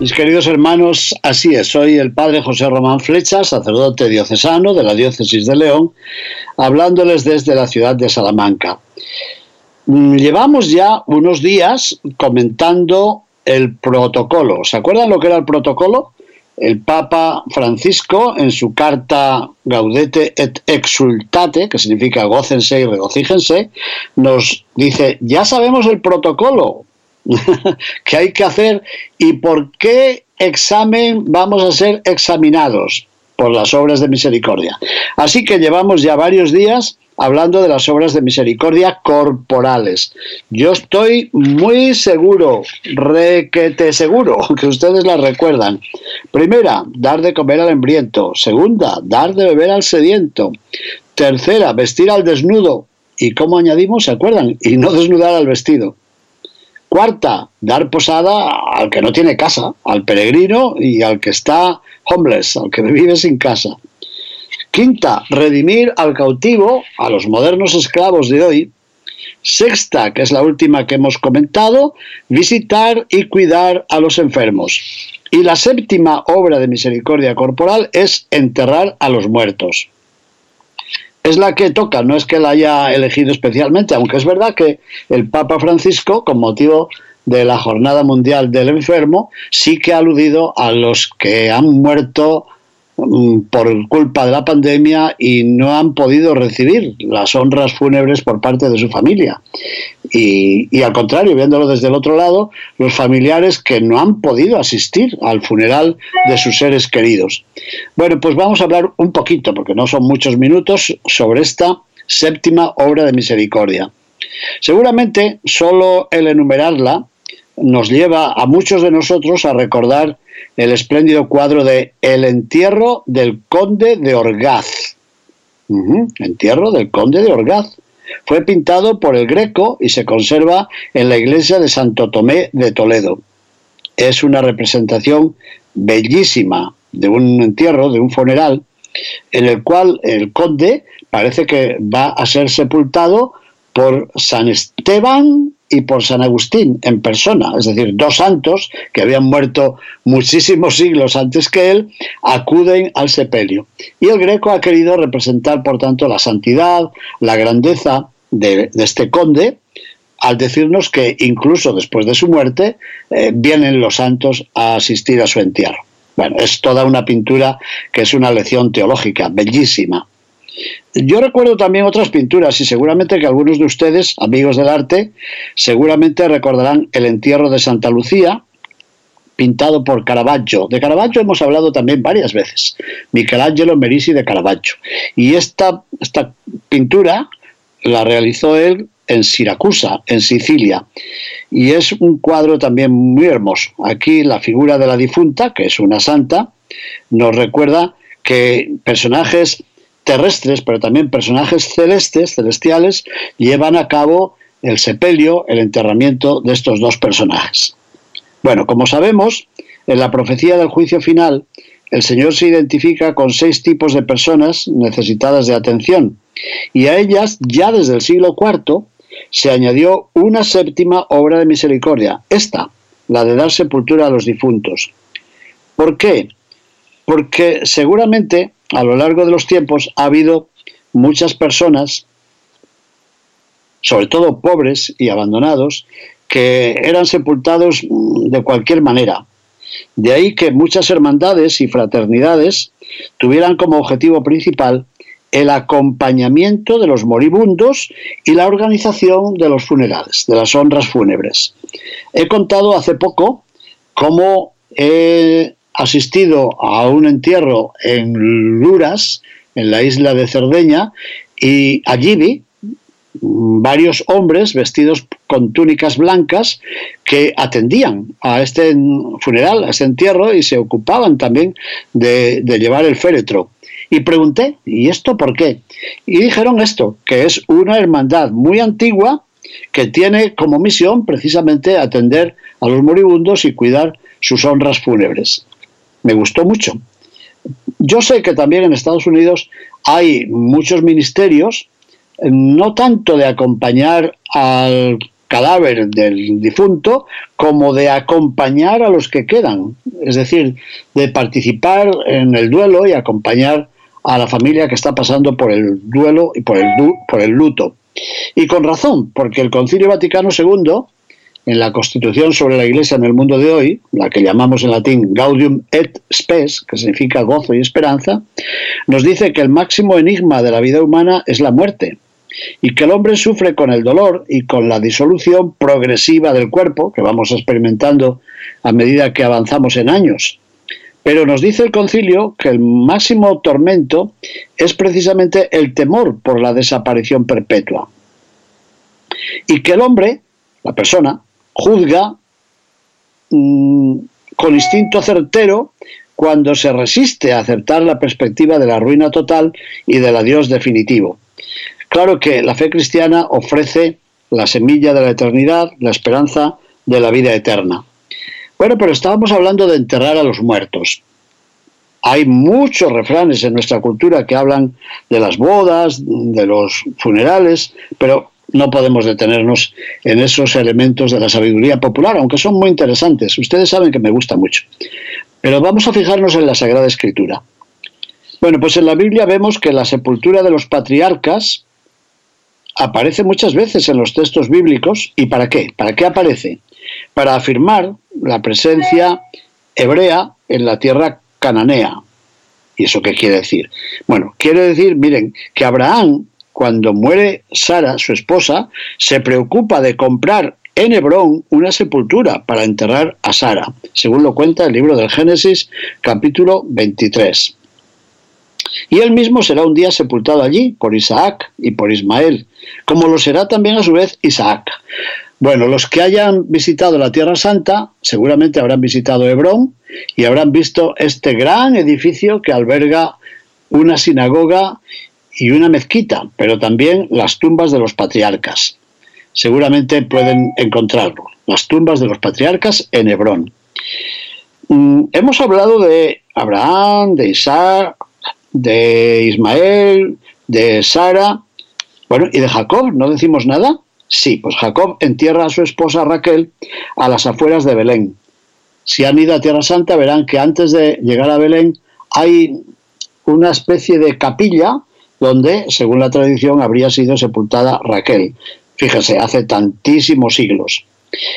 Mis queridos hermanos, así es, soy el padre José Román Flecha, sacerdote diocesano de la diócesis de León, hablándoles desde la ciudad de Salamanca. Mm, llevamos ya unos días comentando el protocolo. ¿Se acuerdan lo que era el protocolo? El Papa Francisco, en su carta Gaudete et Exultate, que significa gócense y regocíjense, nos dice, ya sabemos el protocolo, ¿Qué hay que hacer y por qué examen vamos a ser examinados por las obras de misericordia. Así que llevamos ya varios días hablando de las obras de misericordia corporales. Yo estoy muy seguro, requete seguro, que ustedes las recuerdan. Primera, dar de comer al hambriento. Segunda, dar de beber al sediento. Tercera, vestir al desnudo. ¿Y cómo añadimos? ¿Se acuerdan? Y no desnudar al vestido. Cuarta, dar posada al que no tiene casa, al peregrino y al que está homeless, al que vive sin casa. Quinta, redimir al cautivo, a los modernos esclavos de hoy. Sexta, que es la última que hemos comentado, visitar y cuidar a los enfermos. Y la séptima obra de misericordia corporal es enterrar a los muertos es la que toca, no es que la haya elegido especialmente, aunque es verdad que el Papa Francisco, con motivo de la Jornada Mundial del Enfermo, sí que ha aludido a los que han muerto por culpa de la pandemia y no han podido recibir las honras fúnebres por parte de su familia. Y, al contrario, viéndolo desde el otro lado, los familiares que no han podido asistir al funeral de sus seres queridos. Bueno, pues vamos a hablar un poquito, porque no son muchos minutos, sobre esta séptima obra de misericordia. Seguramente solo el enumerarla nos lleva a muchos de nosotros a recordar el espléndido cuadro de El entierro del conde de Orgaz. entierro del conde de Orgaz. Fue pintado por el Greco y se conserva en la iglesia de Santo Tomé de Toledo. Es una representación bellísima de un entierro, de un funeral, en el cual el conde parece que va a ser sepultado por San Esteban y por San Agustín en persona, es decir, dos santos que habían muerto muchísimos siglos antes que él, acuden al sepelio. Y el greco ha querido representar, por tanto, la santidad, la grandeza de, este conde, al decirnos que incluso después de su muerte eh, vienen los santos a asistir a su entierro. Bueno, es toda una pintura que es una lección teológica bellísima. Yo recuerdo también otras pinturas y seguramente que algunos de ustedes, amigos del arte, seguramente recordarán el entierro de Santa Lucía, pintado por Caravaggio. De Caravaggio hemos hablado también varias veces. Michelangelo Merisi de Caravaggio. Y esta, esta pintura la realizó él en Siracusa, en Sicilia. Y es un cuadro también muy hermoso. Aquí la figura de la difunta, que es una santa, nos recuerda que personajes terrestres, pero también personajes celestes, celestiales, llevan a cabo el sepelio, el enterramiento de estos dos personajes. Bueno, como sabemos, en la profecía del juicio final, el Señor se identifica con seis tipos de personas necesitadas de atención, y a ellas, ya desde el siglo IV, se añadió una séptima obra de misericordia, esta, la de dar sepultura a los difuntos. ¿Por qué? Porque seguramente a lo largo de los tiempos ha habido muchas personas, sobre todo pobres y abandonados, que eran sepultados de cualquier manera. De ahí que muchas hermandades y fraternidades tuvieran como objetivo principal el acompañamiento de los moribundos y la organización de los funerales, de las honras fúnebres. He contado hace poco cómo asistido a un entierro en Luras, en la isla de Cerdeña, y allí vi varios hombres vestidos con túnicas blancas que atendían a este funeral, a este entierro y se ocupaban también de, llevar el féretro. Y pregunté, ¿y esto por qué? Y dijeron esto, que es una hermandad muy antigua que tiene como misión precisamente atender a los moribundos y cuidar sus honras fúnebres. Me gustó mucho. Yo sé que también en Estados Unidos hay muchos ministerios, no tanto de acompañar al cadáver del difunto como de acompañar a los que quedan, es decir, de participar en el duelo y acompañar a la familia que está pasando por el duelo y por el, por el luto. Y con razón, porque el Concilio Vaticano II, en la Constitución sobre la Iglesia en el mundo de hoy, la que llamamos en latín Gaudium et Spes, que significa gozo y esperanza, nos dice que el máximo enigma de la vida humana es la muerte y que el hombre sufre con el dolor y con la disolución progresiva del cuerpo, que vamos experimentando a medida que avanzamos en años. Pero nos dice el concilio que el máximo tormento es precisamente el temor por la desaparición perpetua. Y que el hombre, la persona, juzga mm, con instinto certero cuando se resiste a aceptar la perspectiva de la ruina total y del adiós definitivo. Claro que la fe cristiana ofrece la semilla de la eternidad, la esperanza de la vida eterna. Bueno, pero estábamos hablando de enterrar a los muertos. Hay muchos refranes en nuestra cultura que hablan de las bodas, de los funerales, pero no podemos detenernos en esos elementos de la sabiduría popular, aunque son muy interesantes. Ustedes saben que me gusta mucho. Pero vamos a fijarnos en la Sagrada Escritura. Bueno, pues en la Biblia vemos que la sepultura de los patriarcas aparece muchas veces en los textos bíblicos. ¿Y para qué? ¿Para qué aparece? para afirmar la presencia hebrea en la tierra cananea. ¿Y eso qué quiere decir? Bueno, quiere decir, miren, que Abraham, cuando muere Sara, su esposa, se preocupa de comprar en Hebrón una sepultura para enterrar a Sara, según lo cuenta el libro del Génesis, capítulo 23. Y él mismo será un día sepultado allí por Isaac y por Ismael, como lo será también a su vez Isaac. Bueno, los que hayan visitado la Tierra Santa seguramente habrán visitado Hebrón y habrán visto este gran edificio que alberga una sinagoga y una mezquita, pero también las tumbas de los patriarcas. Seguramente pueden encontrarlo, las tumbas de los patriarcas en Hebrón. Mm, hemos hablado de Abraham, de Isaac, de Ismael, de Sara, bueno, y de Jacob, ¿no decimos nada? Sí, pues Jacob entierra a su esposa Raquel a las afueras de Belén. Si han ido a Tierra Santa verán que antes de llegar a Belén hay una especie de capilla donde, según la tradición, habría sido sepultada Raquel. Fíjese, hace tantísimos siglos.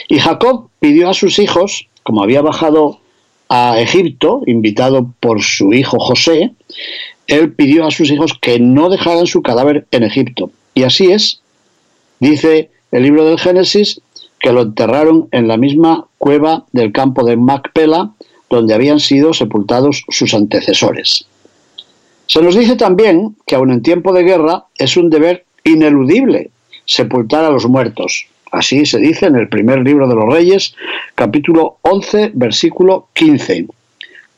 Y Jacob pidió a sus hijos, como había bajado a Egipto, invitado por su hijo José, él pidió a sus hijos que no dejaran su cadáver en Egipto. Y así es, Dice el libro del Génesis que lo enterraron en la misma cueva del campo de Macpela, donde habían sido sepultados sus antecesores. Se nos dice también que aun en tiempo de guerra es un deber ineludible sepultar a los muertos. Así se dice en el primer libro de los Reyes, capítulo 11, versículo 15.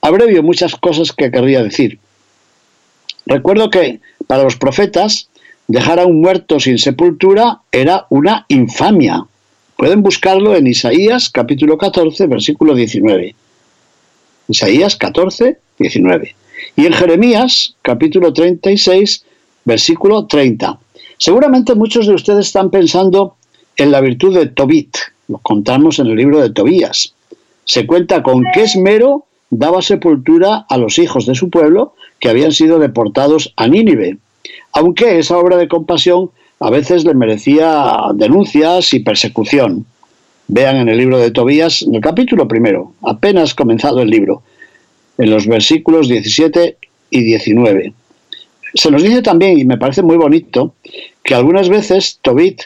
Abrevio muchas cosas que querría decir. Recuerdo que para los profetas dejar a un muerto sin sepultura era una infamia. Pueden buscarlo en Isaías capítulo 14, versículo 19. Isaías 14, 19. Y en Jeremías capítulo 36, versículo 30. Seguramente muchos de ustedes están pensando en la virtud de Tobit. Lo contamos en el libro de Tobías. Se cuenta con qué esmero daba sepultura a los hijos de su pueblo que habían sido deportados a Nínive aunque esa obra de compasión a veces le merecía denuncias y persecución. Vean en el libro de Tobías, en el capítulo primero, apenas comenzado el libro, en los versículos 17 y 19. Se nos dice también, y me parece muy bonito, que algunas veces Tobit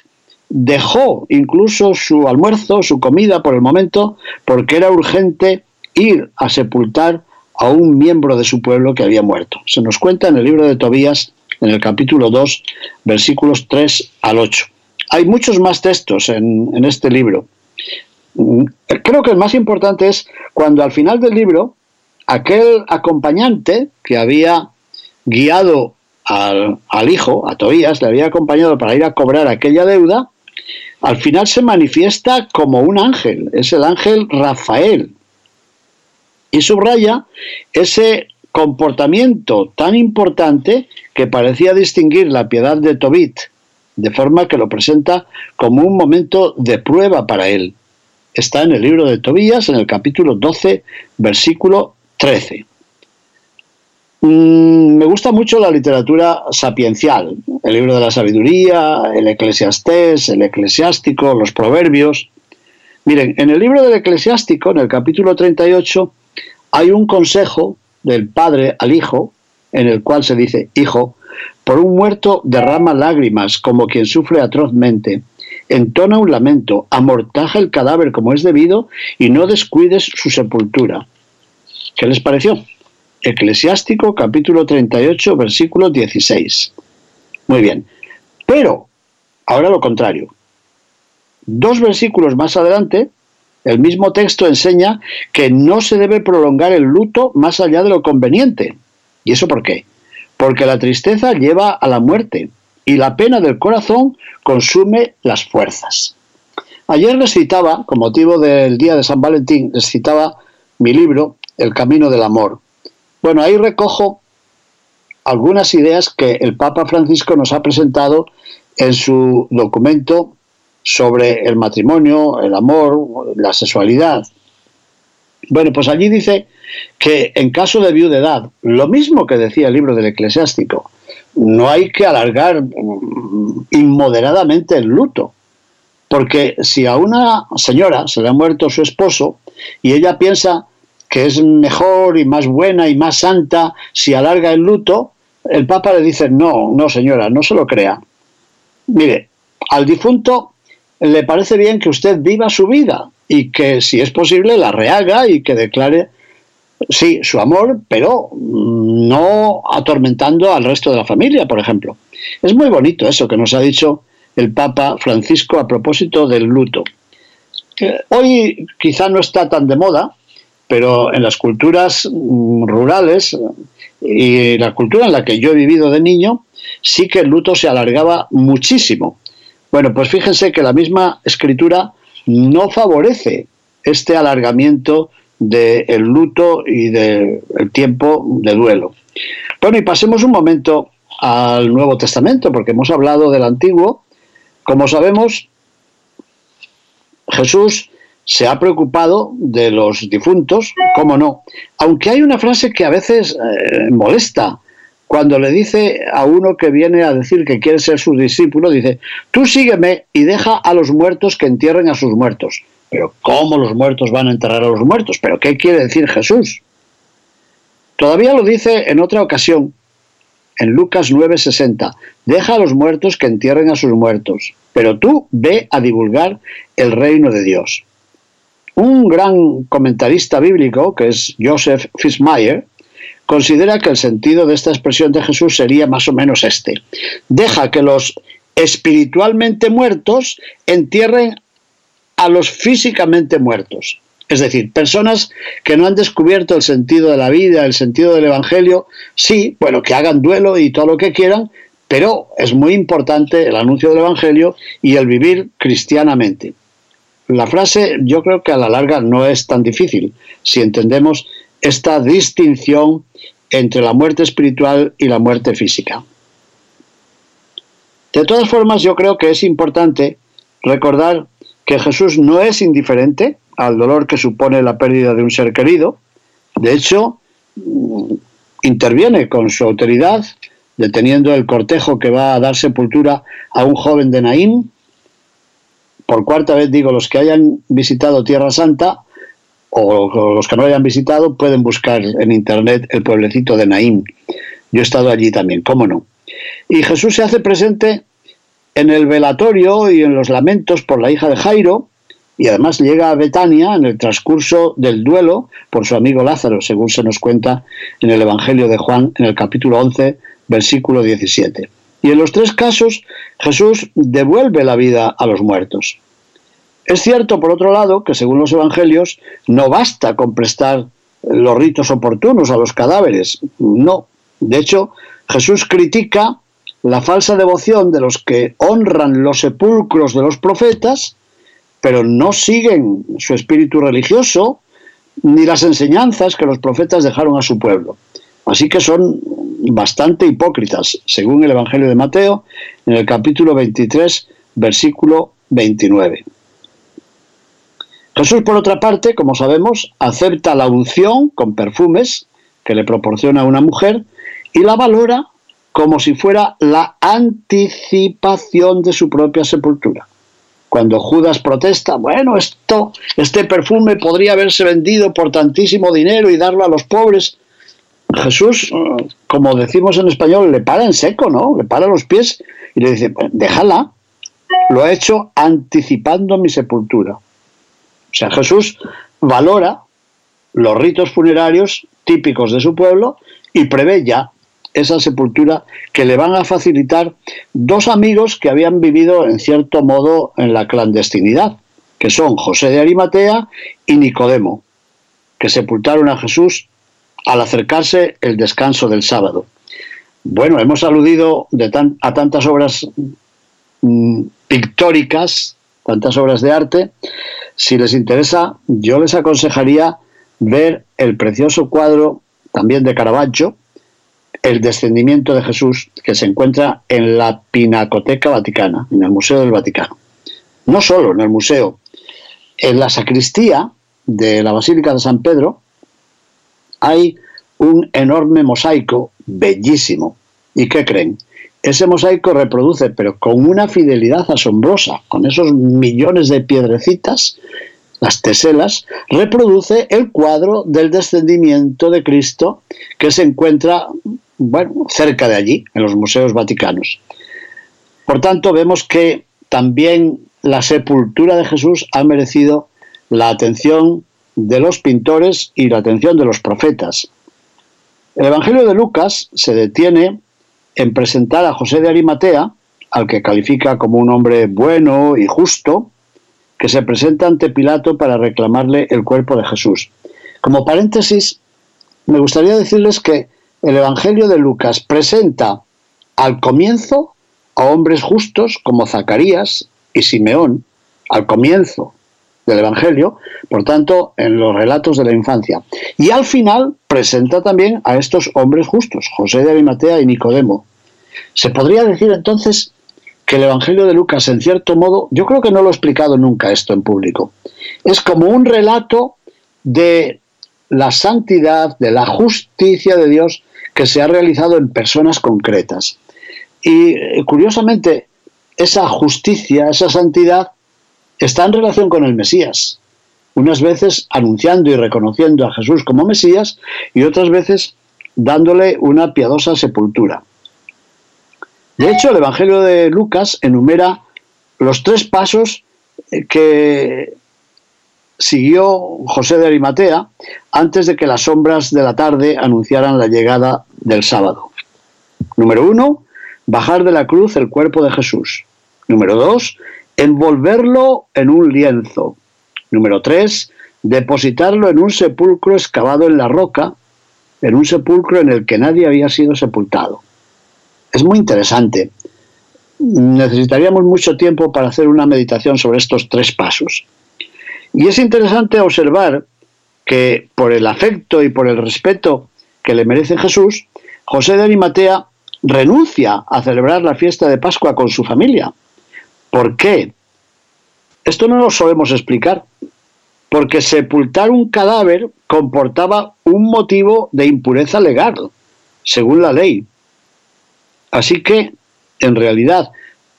dejó incluso su almuerzo, su comida por el momento, porque era urgente ir a sepultar a un miembro de su pueblo que había muerto. Se nos cuenta en el libro de Tobías en el capítulo 2, versículos 3 al 8. Hay muchos más textos en, en este libro. Mm, creo que el más importante es cuando al final del libro aquel acompañante que había guiado al, hijo, a Tobías, le había acompañado para ir a cobrar aquella deuda, al final se manifiesta como un ángel, es el ángel Rafael. Y subraya ese comportamiento tan importante que parecía distinguir la piedad de Tobit, de forma que lo presenta como un momento de prueba para él. Está en el libro de Tobías, en el capítulo 12, versículo 13. Mm, me gusta mucho la literatura sapiencial, el libro de la sabiduría, el eclesiastés, el eclesiástico, los proverbios. Miren, en el libro del eclesiástico, en el capítulo 38, hay un consejo del padre al hijo, en el cual se dice, hijo, por un muerto derrama lágrimas como quien sufre atrozmente, entona un lamento, amortaja el cadáver como es debido y no descuides su sepultura. ¿Qué les pareció? Eclesiástico capítulo 38 versículo 16. Muy bien. Pero, ahora lo contrario. Dos versículos más adelante, el mismo texto enseña que no se debe prolongar el luto más allá de lo conveniente. ¿Y eso por qué? Porque la tristeza lleva a la muerte y la pena del corazón consume las fuerzas. Ayer les citaba, con motivo del día de San Valentín, les citaba mi libro, el camino del amor. Bueno, ahí recojo algunas ideas que el Papa Francisco nos ha presentado en su documento sobre el matrimonio, el amor, la sexualidad. Bueno, pues allí dice que en caso de viudedad, lo mismo que decía el libro del eclesiástico, no hay que alargar mm, inmoderadamente el luto, porque si a una señora se le ha muerto su esposo y ella piensa que es mejor y más buena y más santa si alarga el luto, el Papa le dice, no, no señora, no se lo crea. Mire, al difunto le parece bien que usted viva su vida y que si es posible la rehaga y que declare, sí, su amor, pero no atormentando al resto de la familia, por ejemplo. Es muy bonito eso que nos ha dicho el Papa Francisco a propósito del luto. Hoy quizá no está tan de moda, pero en las culturas mm, rurales y la cultura en la que yo he vivido de niño, sí que el luto se alargaba muchísimo. Bueno, pues fíjense que la misma escritura no favorece este alargamiento del luto y del tiempo de duelo. Bueno, y pasemos un momento al Nuevo Testamento, porque hemos hablado del Antiguo. Como sabemos, Jesús se ha preocupado de los difuntos, cómo no. Aunque hay una frase que a veces eh, molesta. Cuando le dice a uno que viene a decir que quiere ser su discípulo, dice, tú sígueme y deja a los muertos que entierren a sus muertos. Pero ¿cómo los muertos van a enterrar a los muertos? ¿Pero qué quiere decir Jesús? Todavía lo dice en otra ocasión, en Lucas 9:60, deja a los muertos que entierren a sus muertos, pero tú ve a divulgar el reino de Dios. Un gran comentarista bíblico, que es Joseph Fitzmyer, considera que el sentido de esta expresión de Jesús sería más o menos este. Deja que los espiritualmente muertos entierren a los físicamente muertos. Es decir, personas que no han descubierto el sentido de la vida, el sentido del Evangelio, sí, bueno, que hagan duelo y todo lo que quieran, pero es muy importante el anuncio del Evangelio y el vivir cristianamente. La frase yo creo que a la larga no es tan difícil si entendemos esta distinción entre la muerte espiritual y la muerte física. De todas formas, yo creo que es importante recordar que Jesús no es indiferente al dolor que supone la pérdida de un ser querido. De hecho, interviene con su autoridad, deteniendo el cortejo que va a dar sepultura a un joven de Naín, por cuarta vez digo, los que hayan visitado Tierra Santa o los que no hayan visitado pueden buscar en internet el pueblecito de Naín. Yo he estado allí también, cómo no. Y Jesús se hace presente en el velatorio y en los lamentos por la hija de Jairo, y además llega a Betania en el transcurso del duelo por su amigo Lázaro, según se nos cuenta en el Evangelio de Juan en el capítulo 11, versículo 17. Y en los tres casos Jesús devuelve la vida a los muertos. Es cierto, por otro lado, que según los evangelios no basta con prestar los ritos oportunos a los cadáveres. No. De hecho, Jesús critica la falsa devoción de los que honran los sepulcros de los profetas, pero no siguen su espíritu religioso ni las enseñanzas que los profetas dejaron a su pueblo. Así que son bastante hipócritas, según el Evangelio de Mateo, en el capítulo 23, versículo 29. Jesús, por otra parte, como sabemos, acepta la unción con perfumes que le proporciona una mujer y la valora como si fuera la anticipación de su propia sepultura. Cuando Judas protesta, bueno, esto, este perfume podría haberse vendido por tantísimo dinero y darlo a los pobres. Jesús, como decimos en español, le para en seco, ¿no? Le para los pies y le dice, déjala. Lo ha hecho anticipando mi sepultura. O sea, Jesús valora los ritos funerarios típicos de su pueblo y prevé ya esa sepultura que le van a facilitar dos amigos que habían vivido en cierto modo en la clandestinidad, que son José de Arimatea y Nicodemo, que sepultaron a Jesús al acercarse el descanso del sábado. Bueno, hemos aludido a tantas obras mm, pictóricas, tantas obras de arte. Si les interesa, yo les aconsejaría ver el precioso cuadro también de Caravaggio, el descendimiento de Jesús que se encuentra en la Pinacoteca Vaticana, en el Museo del Vaticano. No solo en el museo, en la sacristía de la Basílica de San Pedro hay un enorme mosaico bellísimo. ¿Y qué creen? Ese mosaico reproduce, pero con una fidelidad asombrosa, con esos millones de piedrecitas, las teselas, reproduce el cuadro del descendimiento de Cristo que se encuentra bueno, cerca de allí, en los museos vaticanos. Por tanto, vemos que también la sepultura de Jesús ha merecido la atención de los pintores y la atención de los profetas. El Evangelio de Lucas se detiene en presentar a José de Arimatea, al que califica como un hombre bueno y justo, que se presenta ante Pilato para reclamarle el cuerpo de Jesús. Como paréntesis, me gustaría decirles que el Evangelio de Lucas presenta al comienzo a hombres justos como Zacarías y Simeón, al comienzo del Evangelio, por tanto, en los relatos de la infancia. Y al final presenta también a estos hombres justos, José de Arimatea y Nicodemo. Se podría decir entonces que el Evangelio de Lucas, en cierto modo, yo creo que no lo he explicado nunca esto en público, es como un relato de la santidad, de la justicia de Dios que se ha realizado en personas concretas. Y eh, curiosamente, esa justicia, esa santidad, está en relación con el Mesías. Unas veces anunciando y reconociendo a Jesús como Mesías y otras veces dándole una piadosa sepultura. De hecho, el Evangelio de Lucas enumera los tres pasos que siguió José de Arimatea antes de que las sombras de la tarde anunciaran la llegada del sábado. Número uno, bajar de la cruz el cuerpo de Jesús. Número dos, envolverlo en un lienzo. Número tres, depositarlo en un sepulcro excavado en la roca, en un sepulcro en el que nadie había sido sepultado. Es muy interesante. Necesitaríamos mucho tiempo para hacer una meditación sobre estos tres pasos. Y es interesante observar que por el afecto y por el respeto que le merece Jesús, José de Arimatea renuncia a celebrar la fiesta de Pascua con su familia. ¿Por qué? Esto no lo solemos explicar, porque sepultar un cadáver comportaba un motivo de impureza legal, según la ley. Así que, en realidad,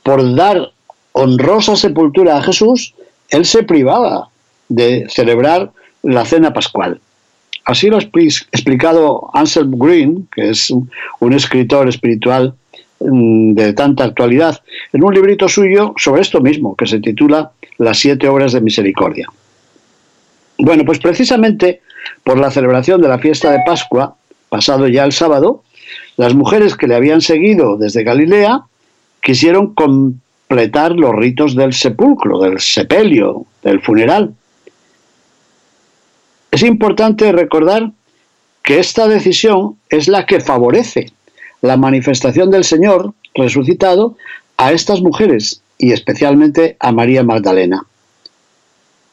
por dar honrosa sepultura a Jesús, él se privaba de celebrar la cena pascual. Así lo ha explicado Anselm Green, que es un escritor espiritual de tanta actualidad, en un librito suyo sobre esto mismo, que se titula Las siete obras de misericordia. Bueno, pues precisamente por la celebración de la fiesta de Pascua, pasado ya el sábado, las mujeres que le habían seguido desde Galilea quisieron completar los ritos del sepulcro, del sepelio, del funeral. Es importante recordar que esta decisión es la que favorece la manifestación del Señor resucitado a estas mujeres y especialmente a María Magdalena.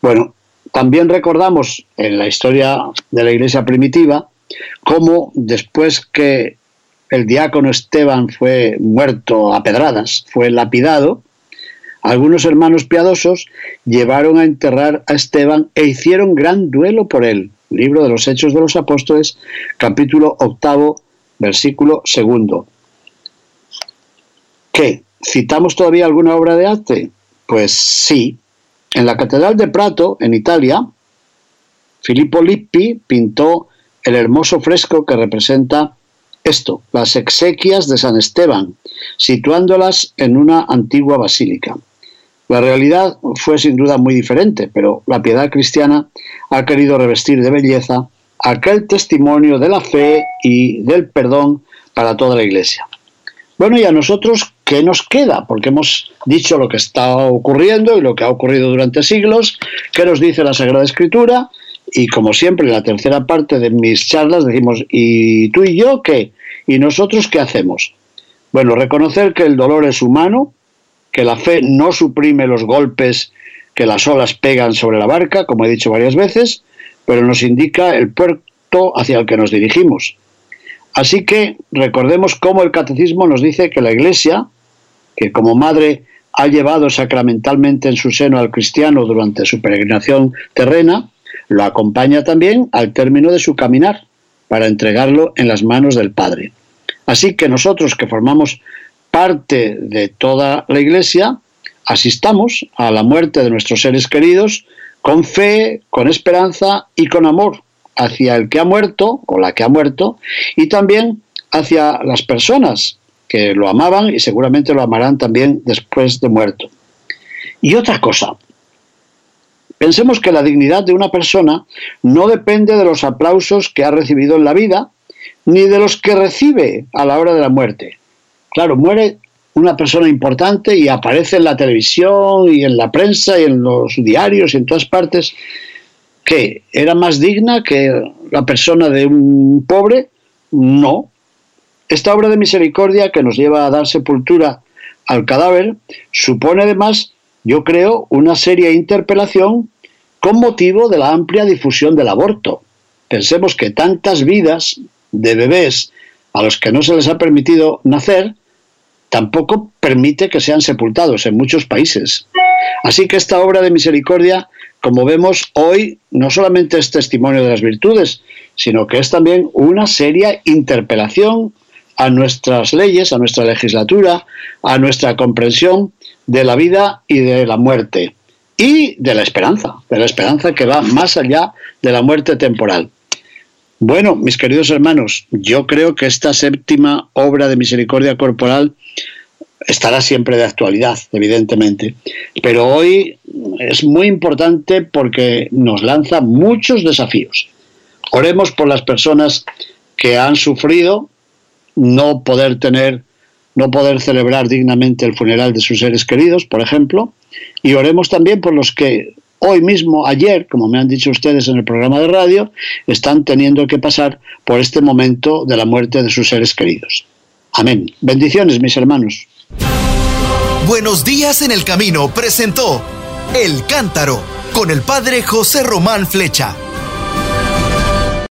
Bueno, también recordamos en la historia de la iglesia primitiva cómo después que el diácono Esteban fue muerto a pedradas, fue lapidado, algunos hermanos piadosos llevaron a enterrar a Esteban e hicieron gran duelo por él. Libro de los Hechos de los Apóstoles, capítulo octavo, versículo segundo. ¿Qué? ¿Citamos todavía alguna obra de arte? Pues sí. En la Catedral de Prato, en Italia, Filippo Lippi pintó el hermoso fresco que representa esto, las exequias de San Esteban, situándolas en una antigua basílica. La realidad fue sin duda muy diferente, pero la piedad cristiana ha querido revestir de belleza aquel testimonio de la fe y del perdón para toda la Iglesia. Bueno, y a nosotros, ¿qué nos queda? Porque hemos dicho lo que está ocurriendo y lo que ha ocurrido durante siglos, qué nos dice la Sagrada Escritura, y como siempre en la tercera parte de mis charlas decimos, ¿y tú y yo qué? ¿Y nosotros qué hacemos? Bueno, reconocer que el dolor es humano, que la fe no suprime los golpes que las olas pegan sobre la barca, como he dicho varias veces, pero nos indica el puerto hacia el que nos dirigimos. Así que recordemos cómo el catecismo nos dice que la Iglesia, que como madre ha llevado sacramentalmente en su seno al cristiano durante su peregrinación terrena, lo acompaña también al término de su caminar, para entregarlo en las manos del Padre. Así que nosotros que formamos parte de toda la Iglesia, asistamos a la muerte de nuestros seres queridos con fe, con esperanza y con amor hacia el que ha muerto o la que ha muerto y también hacia las personas que lo amaban y seguramente lo amarán también después de muerto. Y otra cosa, pensemos que la dignidad de una persona no depende de los aplausos que ha recibido en la vida, ni de los que recibe a la hora de la muerte. Claro, muere una persona importante y aparece en la televisión y en la prensa y en los diarios y en todas partes, que era más digna que la persona de un pobre. No. Esta obra de misericordia que nos lleva a dar sepultura al cadáver supone además, yo creo, una seria interpelación con motivo de la amplia difusión del aborto. Pensemos que tantas vidas de bebés a los que no se les ha permitido nacer tampoco permite que sean sepultados en muchos países. Así que esta obra de misericordia, como vemos hoy, no solamente es testimonio de las virtudes, sino que es también una seria interpelación a nuestras leyes, a nuestra legislatura, a nuestra comprensión de la vida y de la muerte y de la esperanza, de la esperanza que va más allá de la muerte temporal. Bueno, mis queridos hermanos, yo creo que esta séptima obra de misericordia corporal estará siempre de actualidad, evidentemente. Pero hoy es muy importante porque nos lanza muchos desafíos. Oremos por las personas que han sufrido no poder tener, no poder celebrar dignamente el funeral de sus seres queridos, por ejemplo, y oremos también por los que hoy mismo, ayer, como me han dicho ustedes en el programa de radio, están teniendo que pasar por este momento de la muerte de sus seres queridos. Amén. Bendiciones, mis hermanos. Buenos días en el camino presentó El Cántaro con el padre José Román Flecha.